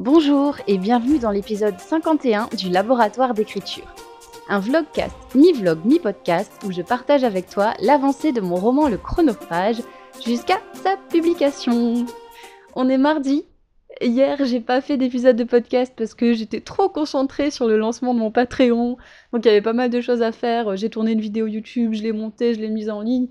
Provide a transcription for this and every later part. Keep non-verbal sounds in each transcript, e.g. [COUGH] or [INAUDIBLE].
Bonjour et bienvenue dans l'épisode 51 du Laboratoire d'écriture. Un vlogcast, mi-vlog, mi-podcast où je partage avec toi l'avancée de mon roman Le Chronophage jusqu'à sa publication. On est mardi. Hier, j'ai pas fait d'épisode de podcast parce que j'étais trop concentrée sur le lancement de mon Patreon. Donc il y avait pas mal de choses à faire. J'ai tourné une vidéo YouTube, je l'ai montée, je l'ai mise en ligne.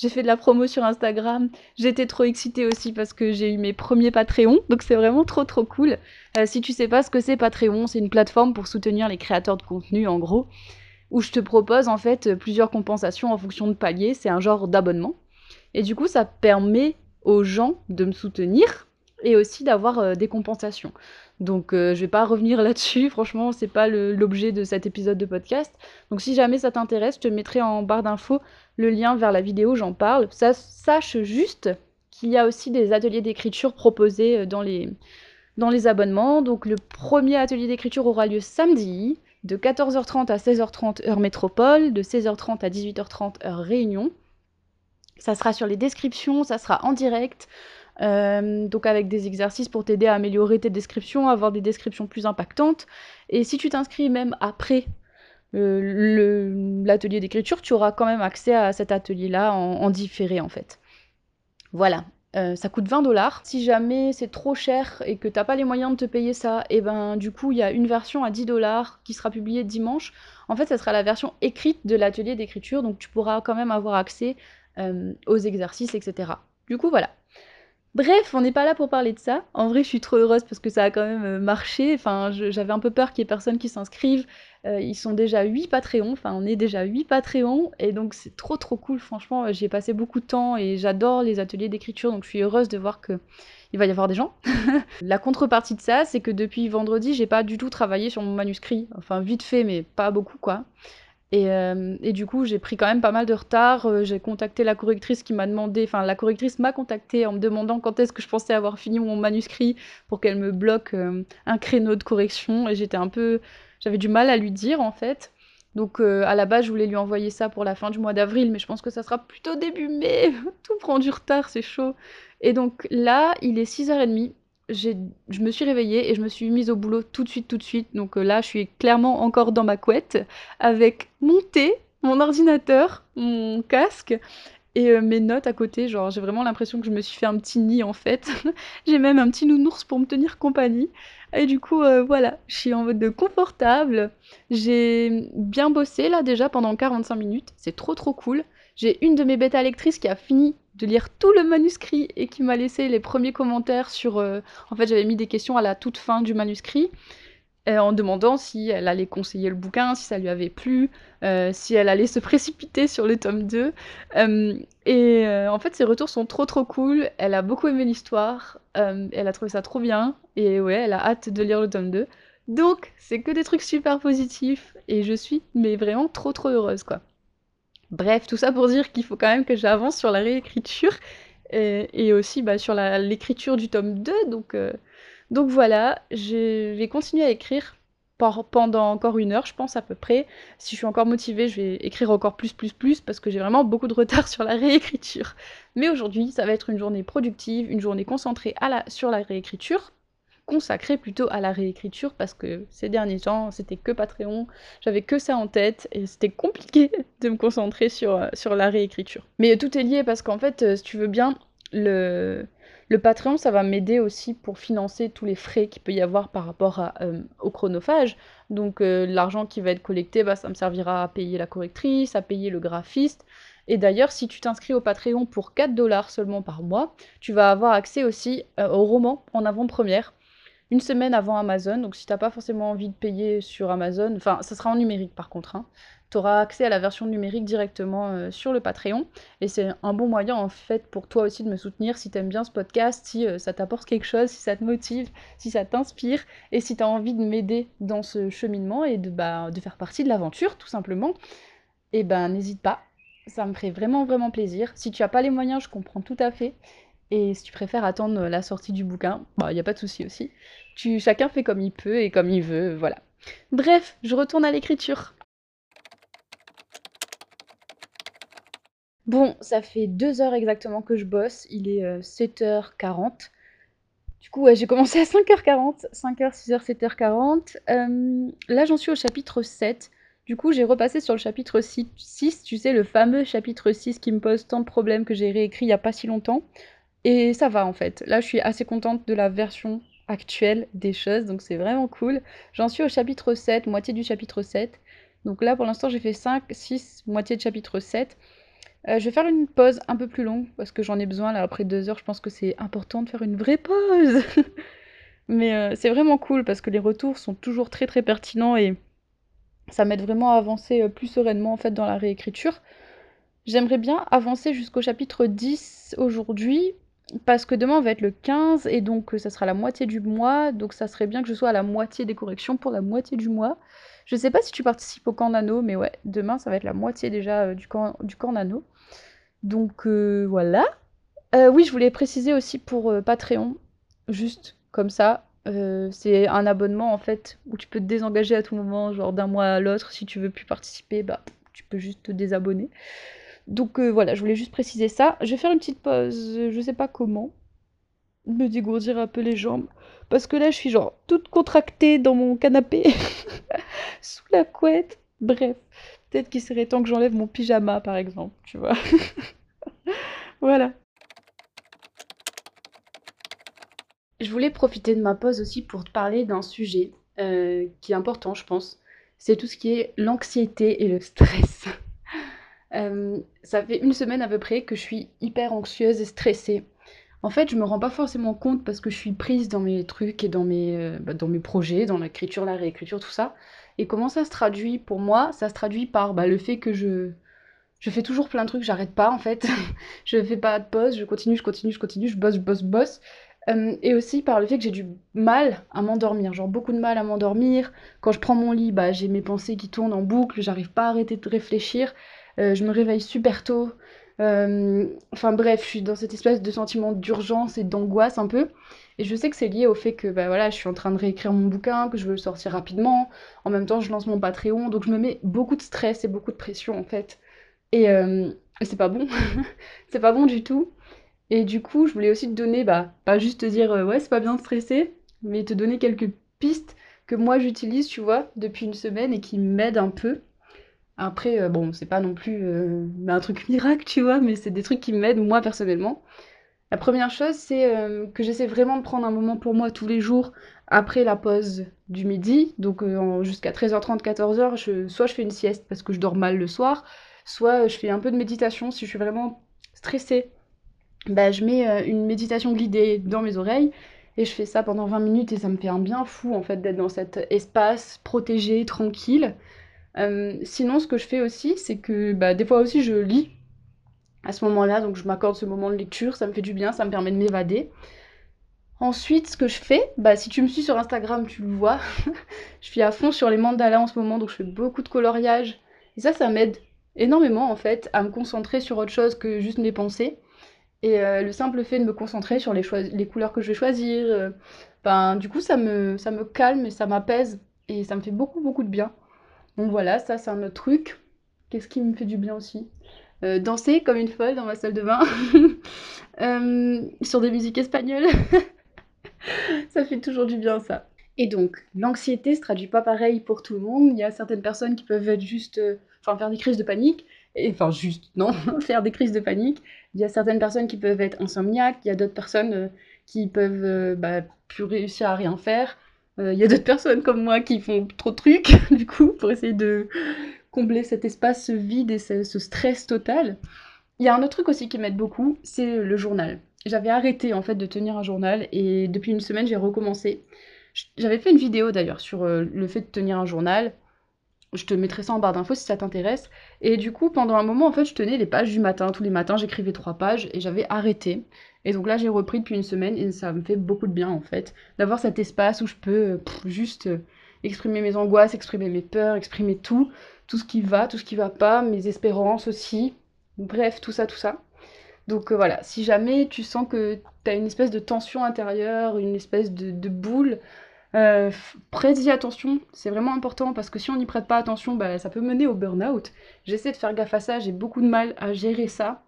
J'ai fait de la promo sur Instagram. J'étais trop excitée aussi parce que j'ai eu mes premiers Patreons. Donc c'est vraiment trop trop cool. Euh, si tu sais pas ce que c'est Patreon, c'est une plateforme pour soutenir les créateurs de contenu en gros. Où je te propose en fait plusieurs compensations en fonction de paliers. C'est un genre d'abonnement. Et du coup ça permet aux gens de me soutenir et aussi d'avoir euh, des compensations. Donc euh, je vais pas revenir [LAUGHS] là-dessus, franchement c'est pas l'objet de cet épisode de podcast. Donc si jamais ça t'intéresse, je te mettrai en barre d'infos le lien vers la vidéo, j'en parle. Ça, sache juste qu'il y a aussi des ateliers d'écriture proposés euh, dans les, dans les abonnements. Donc le premier atelier d'écriture aura lieu samedi de 14h30 à 16h30 heure métropole, de 16h30 à 18h30 heure réunion. Ça sera sur les descriptions, ça sera en direct. Euh, donc avec des exercices pour t'aider à améliorer tes descriptions, avoir des descriptions plus impactantes. Et si tu t'inscris même après euh, l'atelier d'écriture, tu auras quand même accès à cet atelier-là en, différé en fait. Voilà. Euh, ça coûte 20 dollars. Si jamais c'est trop cher et que t'as pas les moyens de te payer ça, et eh ben du coup il y a une version à 10 dollars qui sera publiée dimanche. En fait, ça sera la version écrite de l'atelier d'écriture, donc tu pourras quand même avoir accès aux exercices, etc. Du coup voilà. Bref, on n'est pas là pour parler de ça. En vrai, je suis trop heureuse parce que ça a quand même euh, marché. Enfin, j'avais un peu peur qu'il y ait personne qui s'inscrive. Euh, ils sont déjà 8 Patreons. Enfin, on est déjà 8 Patreons. Et donc, c'est trop trop cool. Franchement, euh, j'y ai passé beaucoup de temps et j'adore les ateliers d'écriture. Donc, je suis heureuse de voir que il va y avoir des gens. [LAUGHS] La contrepartie de ça, c'est que depuis vendredi, j'ai pas du tout travaillé sur mon manuscrit. Enfin, vite fait, mais pas beaucoup, quoi. Euh, et, du coup, j'ai pris quand même pas mal de retard. Euh, j'ai contacté la correctrice qui m'a demandé, enfin, la correctrice m'a contacté en me demandant quand est-ce que je pensais avoir fini mon manuscrit pour qu'elle me bloque euh, un créneau de correction. Et j'étais un peu. J'avais du mal à lui dire en fait. Donc à la base, je voulais lui envoyer ça pour la fin du mois d'avril, mais je pense que ça sera plutôt début mai. [LAUGHS] Tout prend du retard, c'est chaud. Et donc là, il est 6h30 je me suis réveillée et je me suis mise au boulot tout de suite, tout de suite. Donc euh, là, je suis clairement encore dans ma couette avec mon thé, mon ordinateur, mon casque et euh, mes notes à côté. Genre, j'ai vraiment l'impression que je me suis fait un petit nid en fait. [LAUGHS] j'ai même un petit nounours pour me tenir compagnie. Et du coup, euh, voilà, je suis en mode confortable. J'ai bien bossé là déjà pendant 45 minutes. C'est trop trop cool. J'ai une de mes bêta lectrices qui a fini de lire tout le manuscrit et qui m'a laissé les premiers commentaires sur... Euh, en fait, j'avais mis des questions à la toute fin du manuscrit euh, en demandant si elle allait conseiller le bouquin, si ça lui avait plu, euh, si elle allait se [LAUGHS] précipiter sur le tome 2. et en fait, ses retours sont trop trop cool. Elle a beaucoup aimé l'histoire, elle a trouvé ça trop bien, et ouais, elle a hâte de lire le tome 2. Donc, c'est que des trucs super positifs, et je suis mais vraiment trop trop heureuse, quoi. Bref, tout ça pour dire qu'il faut quand même que j'avance sur la réécriture et, aussi bah, sur l'écriture du tome 2. Donc, euh, donc voilà, je vais continuer à écrire pendant encore une heure, je pense à peu près. Si je suis encore motivée, je vais écrire encore plus, plus, plus, parce que j'ai vraiment beaucoup de retard sur la [LAUGHS] réécriture. Mais aujourd'hui, ça va être une journée productive, une journée concentrée sur la réécriture, consacré plutôt à la réécriture parce que ces derniers temps, c'était que Patreon, j'avais que ça en tête et c'était compliqué de me concentrer sur, euh, sur la réécriture. Mais tout est lié parce qu'en fait, euh, si tu veux bien, le, Patreon, ça va m'aider aussi pour financer tous les frais qu'il peut y avoir par rapport euh, au chronophage. Donc l'argent qui va être collecté, bah, ça me servira à payer la correctrice, à payer le graphiste. Et d'ailleurs, si tu t'inscris au Patreon pour 4 dollars seulement par mois, tu vas avoir accès aussi au roman en avant-première une semaine avant Amazon. Donc si t'as pas forcément envie de payer sur Amazon, enfin ça sera en numérique par contre, hein, tu auras accès à la version numérique directement euh, sur le Patreon. Et c'est un bon moyen en fait pour toi aussi de me soutenir si t'aimes bien ce podcast, si euh, ça t'apporte quelque chose, si ça te motive, si ça t'inspire, et si tu as envie de m'aider dans ce cheminement et de, bah, de faire partie de l'aventure tout simplement, et eh ben n'hésite pas. Ça me ferait vraiment vraiment plaisir. Si tu as pas les moyens, je comprends tout à fait. Et si tu préfères attendre la sortie du bouquin, il bah, n'y a pas de souci aussi. Tu, chacun fait comme il peut et comme il veut, voilà. Bref, je retourne à l'écriture. Bon, ça fait deux heures exactement que je bosse, il est 7h40. Du coup, j'ai commencé à 5h40, 5h, 6h, 7h40. Euh, là, j'en suis au chapitre 7. Du coup, j'ai repassé sur le chapitre 6, tu sais, le fameux chapitre 6 qui me pose tant de problèmes que j'ai réécrit il n'y a pas si longtemps. Et ça va en fait. Là, je suis assez contente de la version actuelle des choses, donc c'est vraiment cool. J'en suis au chapitre 7, moitié du chapitre 7. Donc là, pour l'instant, j'ai fait 5, 6, moitié de chapitre 7. Euh, je vais faire une pause un peu plus longue parce que j'en ai besoin là après deux heures. Je pense que c'est important de faire une vraie pause. [LAUGHS] Mais euh, c'est vraiment cool parce que les retours sont toujours très très pertinents et ça m'aide vraiment à avancer euh, plus sereinement en fait dans la réécriture. J'aimerais bien avancer jusqu'au chapitre 10 aujourd'hui parce que demain on va être le 15 et donc ça sera la moitié du mois. Donc ça serait bien que je sois à la moitié des corrections pour la moitié du mois. Je sais pas si tu participes au camp nano, mais ouais, demain ça va être la moitié déjà euh, du, camp, du nano. Donc euh, voilà. Euh, oui, je voulais préciser aussi pour Patreon, juste comme ça. c'est un abonnement en fait où tu peux te désengager à tout moment, genre d'un mois à l'autre. Si tu veux plus participer, bah tu peux juste te désabonner. Donc voilà, je voulais juste préciser ça. Je vais faire une petite pause, je sais pas comment. Me dégourdir un peu les jambes. Parce que là, je suis genre toute contractée dans mon canapé, [LAUGHS] sous la couette. Bref, peut-être qu'il serait temps que j'enlève mon pyjama, par exemple, tu vois. [LAUGHS] voilà. Je voulais profiter de ma pause aussi pour te parler d'un sujet euh, qui est important, je pense. C'est tout ce qui est l'anxiété et le stress. Euh, ça fait une semaine à peu près que je suis hyper anxieuse et stressée. En fait, je me rends pas forcément compte parce que je suis prise dans mes trucs et dans mes, euh, bah, dans mes projets, dans l'écriture, la réécriture, tout ça. Et comment ça se traduit pour moi? Ça se traduit par bah, le fait que je, je fais toujours plein de trucs, j'arrête pas en fait. [LAUGHS] je fais pas de pause, je continue, je continue, je continue, je bosse, je bosse, bosse. Euh, et aussi par le fait que j'ai du mal à m'endormir, genre beaucoup de mal à m'endormir. Quand je prends mon lit, bah, j'ai mes pensées qui tournent en boucle, j'arrive pas à arrêter de réfléchir. Euh, je me réveille super tôt. Euh, enfin bref, je suis dans cette espèce de sentiment d'urgence et d'angoisse un peu. Et je sais que c'est lié au fait que bah, voilà, je suis en train de réécrire mon bouquin, que je veux le sortir rapidement. En même temps, je lance mon Patreon, donc je me mets beaucoup de stress et beaucoup de pression en fait. Et, euh, c'est pas bon. [LAUGHS] c'est pas bon du tout. Et du coup, je voulais aussi te donner, bah, pas juste te dire ouais, c'est pas bien de stresser, mais te donner quelques pistes que moi j'utilise, tu vois, depuis une semaine et qui m'aident un peu. Après, euh, bon, c'est pas non plus euh, un truc [LAUGHS] miracle, tu vois, mais c'est des trucs qui m'aident moi personnellement. La première chose, c'est euh, que j'essaie vraiment de prendre un moment pour moi tous les jours après la pause du midi, donc jusqu'à 13h30, 14h, je, soit je fais une sieste parce que je dors mal le soir, soit je fais un peu de méditation si je suis vraiment stressée. Bah, je mets une méditation guidée dans mes oreilles et je fais ça pendant 20 minutes et ça me fait un bien fou en fait d'être dans cet espace protégé, tranquille. Euh, sinon, ce que je fais aussi, c'est que bah, des fois aussi je lis à ce moment-là, donc je m'accorde ce moment de lecture, ça me fait du bien, ça me permet de m'évader. Ensuite, ce que je fais, bah, si tu me suis sur Instagram, tu le vois, [LAUGHS] je suis à fond sur les mandalas en ce moment, donc je fais beaucoup de coloriage. Et ça, ça m'aide énormément en fait à me concentrer sur autre chose que juste mes pensées. Et euh, le simple fait de me concentrer sur les, les couleurs que je vais choisir, euh, ben, du coup, ça me, ça me calme et ça m'apaise et ça me fait beaucoup, beaucoup de bien. Donc voilà, ça c'est un autre truc. Qu'est-ce qui me fait du bien aussi? Euh, Danser comme une folle dans ma salle de bain. [LAUGHS] Euh, sur des musiques espagnoles. [LAUGHS] ça fait toujours du bien ça. Et donc, l'anxiété se traduit pas pareil pour tout le monde. Il y a certaines personnes qui peuvent être juste, euh, enfin faire des crises de panique. Et, enfin juste, [LAUGHS] non, faire des crises de panique. Il y a certaines personnes qui peuvent être insomniaques. Il y a d'autres personnes qui peuvent bah, plus réussir à rien faire. Il euh, y a d'autres personnes comme moi qui font trop de trucs, [LAUGHS] du coup, pour essayer de combler cet espace vide et ce, stress total. Il y a un autre truc aussi qui m'aide beaucoup, c'est le journal. J'avais arrêté en fait de tenir un journal et depuis une semaine j'ai recommencé. J'avais fait une vidéo d'ailleurs sur euh, le fait de tenir un journal. Je te mettrai ça en barre d'infos si ça t'intéresse. Et du coup, pendant un moment, en fait, je tenais les pages du matin. Tous les matins, j'écrivais trois pages et j'avais arrêté. Et donc là, j'ai repris depuis une semaine et ça me fait beaucoup de bien en fait, d'avoir cet espace où je peux euh, juste euh, exprimer mes angoisses, exprimer mes peurs, exprimer tout, tout ce qui va, tout ce qui va pas, mes espérances aussi. Bref, tout ça, tout ça. Donc euh, voilà, si jamais tu sens que tu as une espèce de tension intérieure, une espèce de, boule, euh, prête-y attention, c'est vraiment important parce que si on n'y prête pas attention, bah, ça peut mener au burn-out. J'essaie de faire gaffe à ça, j'ai beaucoup de mal à gérer ça.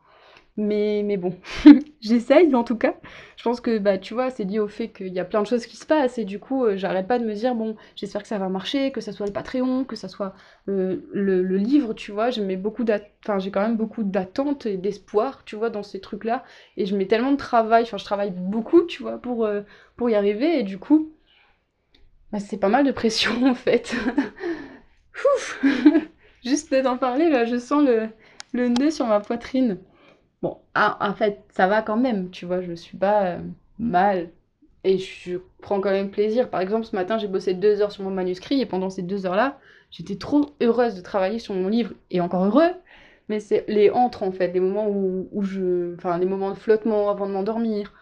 Mais, mais bon, [LAUGHS] j'essaye en tout cas. Je pense que, bah, tu vois, c'est lié au fait qu'il y a plein de choses qui se passent et du coup, euh, j'arrête pas de me dire, bon, j'espère que ça va marcher, que ça soit le Patreon, que ça soit euh, le, livre, tu vois. J'ai quand même beaucoup d'attentes et d'espoir, tu vois, dans ces trucs-là. Et je mets tellement de travail, enfin, je travaille beaucoup, tu vois, pour, euh, pour y arriver et du coup, bah, c'est pas mal de pression [LAUGHS] en fait. Ouf [LAUGHS] Juste d'en parler, là, je sens le, le nez sur ma poitrine. Bon, ah, en fait, ça va quand même, tu vois, je suis pas euh, mal. Et je prends quand même plaisir. Par exemple, ce matin, j'ai bossé deux heures sur mon manuscrit et pendant ces deux heures-là, j'étais trop heureuse de travailler sur mon livre. Et encore heureux, mais c'est les entre en fait, les moments où je. Enfin, les moments de flottement avant de m'endormir,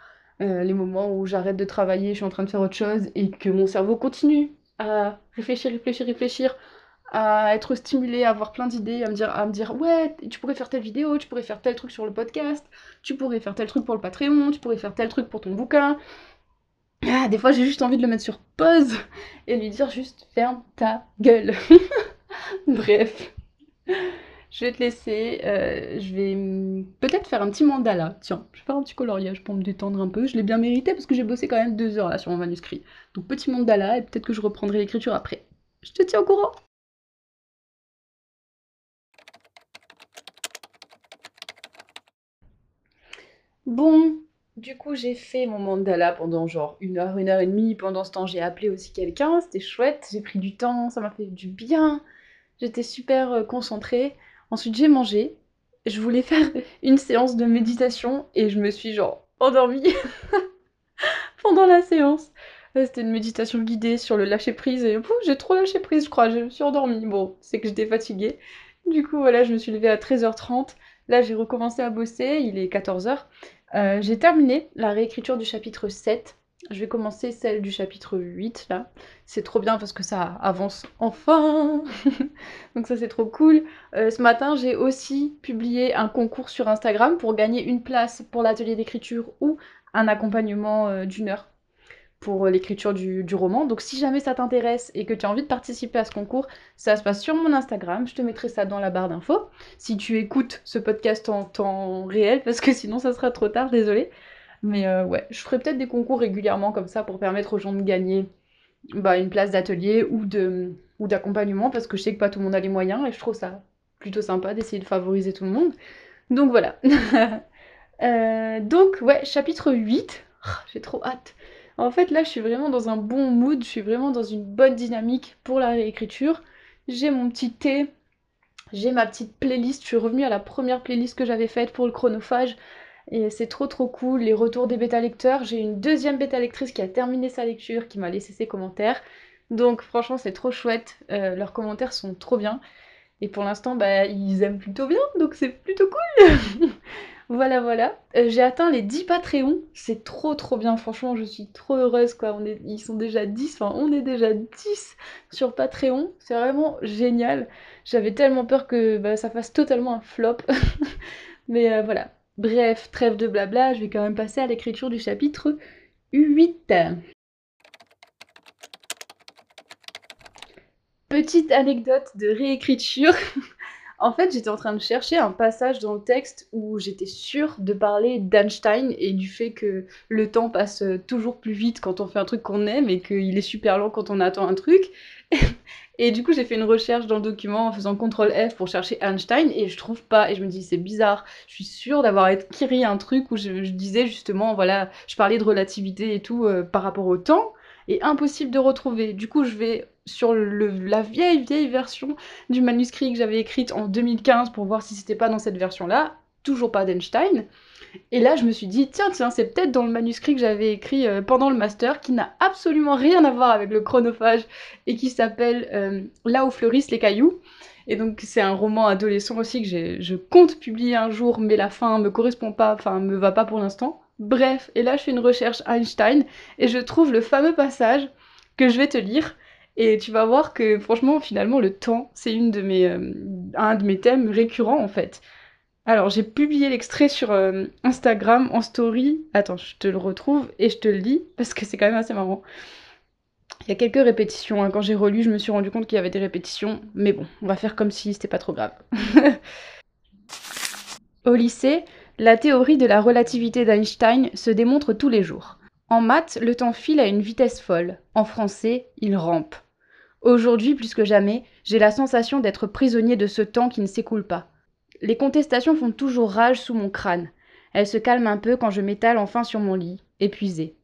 euh, les moments où j'arrête de travailler, je suis en train de faire autre chose et que mon cerveau continue à réfléchir, réfléchir, réfléchir à être stimulé, à avoir plein d'idées, à me dire, à me dire ouais, tu pourrais faire telle vidéo, tu pourrais faire tel truc sur le podcast, tu pourrais faire tel truc pour le Patreon, tu pourrais faire tel truc pour ton bouquin. Ah, des fois, j'ai juste envie de le mettre sur pause et lui dire juste ferme ta gueule. [LAUGHS] Bref. Je vais te laisser. Euh, je vais peut-être faire un petit mandala. Tiens, je vais faire un petit coloriage pour me détendre un peu. Je l'ai bien mérité parce que j'ai bossé quand même deux heures là sur mon manuscrit. Donc petit mandala et peut-être que je reprendrai l'écriture après. Je te tiens au courant. Bon, du coup, j'ai fait mon mandala pendant genre une heure, une heure et demie. Pendant ce temps, j'ai appelé aussi quelqu'un. C'était chouette. J'ai pris du temps. Ça m'a fait du bien. J'étais super euh, concentrée. Ensuite, j'ai mangé. Je voulais faire une séance de méditation et je me suis genre endormie [LAUGHS] pendant la séance. C'était une méditation guidée sur le lâcher prise et j'ai trop lâché prise, je crois. Je me suis endormie. Bon, c'est que j'étais fatiguée. Du coup, voilà, je me suis levée à 13h30. Là, j'ai recommencé à bosser. Il est 14h. Euh, j'ai terminé la réécriture du chapitre 7. Je vais commencer celle du chapitre 8 là. C'est trop bien parce que ça avance enfin. [LAUGHS] Donc ça c'est trop cool. Euh, ce matin j'ai aussi publié un concours sur Instagram pour gagner une place pour l'atelier d'écriture ou un accompagnement euh, d'une heure pour l'écriture du, roman. Donc si jamais ça t'intéresse et que tu as envie de participer à ce concours, ça se passe sur mon Instagram. Je te mettrai ça dans la barre d'infos. Si tu écoutes ce podcast en temps réel, parce que sinon ça sera trop tard, désolé. Mais euh, ouais, je ferai peut-être des concours régulièrement comme ça pour permettre aux gens de gagner bah, une place d'atelier ou d'accompagnement parce que je sais que pas tout le monde a les moyens et je trouve ça plutôt sympa d'essayer de favoriser tout le monde. Donc voilà. [LAUGHS] Euh, donc ouais, chapitre 8. J'ai trop hâte. En fait, là, je suis vraiment dans un bon mood, je suis vraiment dans une bonne dynamique pour la réécriture. J'ai mon petit thé, j'ai ma petite playlist, je suis revenue à la première playlist que j'avais faite pour le chronophage. Et c'est trop trop cool, les retours des bêta lecteurs. J'ai une deuxième bêta lectrice qui a terminé sa lecture, qui m'a laissé ses commentaires. Donc franchement c'est trop chouette, euh, leurs commentaires sont trop bien. Et pour l'instant, bah, ils aiment plutôt bien, donc c'est plutôt cool [LAUGHS] Voilà, voilà. Euh, j'ai atteint les 10 Patreons. C'est trop, trop bien. Franchement, je suis trop heureuse, quoi. On est, ils sont déjà 10. Enfin, on est déjà 10 sur Patreon. C'est vraiment génial. J'avais tellement peur que bah, ça fasse totalement un flop. [LAUGHS] Mais euh, voilà. Bref, trêve de blabla. Je vais quand même passer à l'écriture du chapitre 8. Petite anecdote de réécriture. [LAUGHS] En fait, j'étais en train de chercher un passage dans le texte où j'étais sûre de parler d'Einstein et du fait que le temps passe toujours plus vite quand on fait un truc qu'on aime et qu'il est super lent quand on attend un truc. [LAUGHS] Et du coup, j'ai fait une recherche dans le document en faisant CTRL F pour chercher Einstein et je trouve pas. Et je me dis, c'est bizarre. Je suis sûre d'avoir écrit un truc où je, disais justement, voilà, je parlais de relativité et tout euh, par rapport au temps et impossible de retrouver. Du coup, je vais sur la vieille, vieille version du manuscrit que j'avais écrite en 2015 pour voir si c'était pas dans cette version-là. Toujours pas d'Einstein. Et là, je me suis dit, tiens, tiens, c'est peut-être dans le manuscrit que j'avais écrit euh, pendant le master, qui n'a absolument rien à voir avec le chronophage et qui s'appelle euh, Là où fleurissent les cailloux. Et donc, c'est un roman adolescent aussi que je compte publier un jour, mais la fin me correspond pas, enfin, me va pas pour l'instant. Bref, et là, je fais une recherche Einstein et je trouve le fameux passage que je vais te lire. Et tu vas voir que franchement, finalement, le temps, c'est une de mes, euh, un de mes thèmes récurrents en fait. Alors, j'ai publié l'extrait sur euh, Instagram en story. Attends, je te le retrouve et je te le lis parce que c'est quand même assez marrant. Il y a quelques répétitions. Hein. Quand j'ai relu, je me suis rendu compte qu'il y avait des répétitions. Mais bon, on va faire comme si c'était pas trop grave. [LAUGHS] Au lycée, La théorie de la relativité d'Einstein se démontre tous les jours. En maths, le temps file à une vitesse folle. En français, il rampe. Aujourd'hui, plus que jamais, j'ai la sensation d'être prisonnier de ce temps qui ne s'écoule pas. Les contestations font toujours rage sous mon crâne. Elles se calment un peu quand je m'étale enfin sur mon lit, épuisé.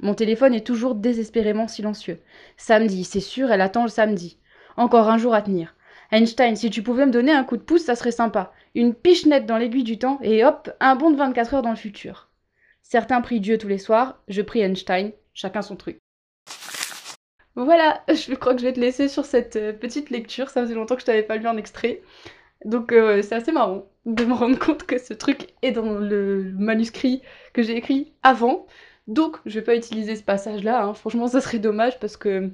Mon téléphone est toujours désespérément silencieux. Samedi, c'est sûr, elle attend le samedi. Encore un jour à tenir. Einstein, si tu pouvais me donner un coup de pouce, ça serait sympa. Une piche nette dans l'aiguille du temps et hop, un bond de 24 heures dans le futur. Certains prient Dieu tous les soirs, je prie Einstein, chacun son truc. Voilà, [LAUGHS] je crois que je vais te laisser sur cette euh, petite lecture. Ça faisait longtemps que je t'avais pas lu un extrait. Donc euh, c'est assez marrant de me rendre compte que ce truc est dans le manuscrit que j'ai écrit avant. Donc je vais pas utiliser ce passage-là. Hein. Franchement, ça serait dommage parce que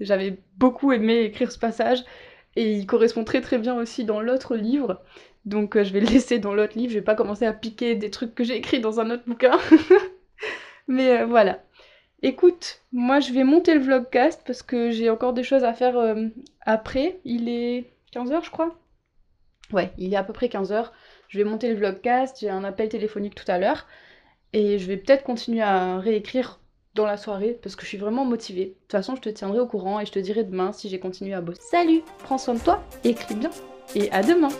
j'avais beaucoup aimé écrire ce passage et il correspond très très bien aussi dans l'autre livre. Donc euh, je vais le laisser dans l'autre livre. Je vais pas commencer à piquer des trucs que j'ai écrits dans un autre bouquin. [LAUGHS] Mais voilà. Écoute, moi je vais monter le vlogcast parce que j'ai encore des choses à faire euh, après. Il est 15h je crois. Ouais, il est à peu près 15h. Je vais monter le vlogcast, j'ai un appel téléphonique tout à l'heure. Et je vais peut-être continuer à réécrire dans la soirée parce que je suis vraiment motivée. De toute façon, je te tiendrai au courant et je te dirai demain si j'ai continué à bosser. Salut, prends soin de toi, écris bien et à demain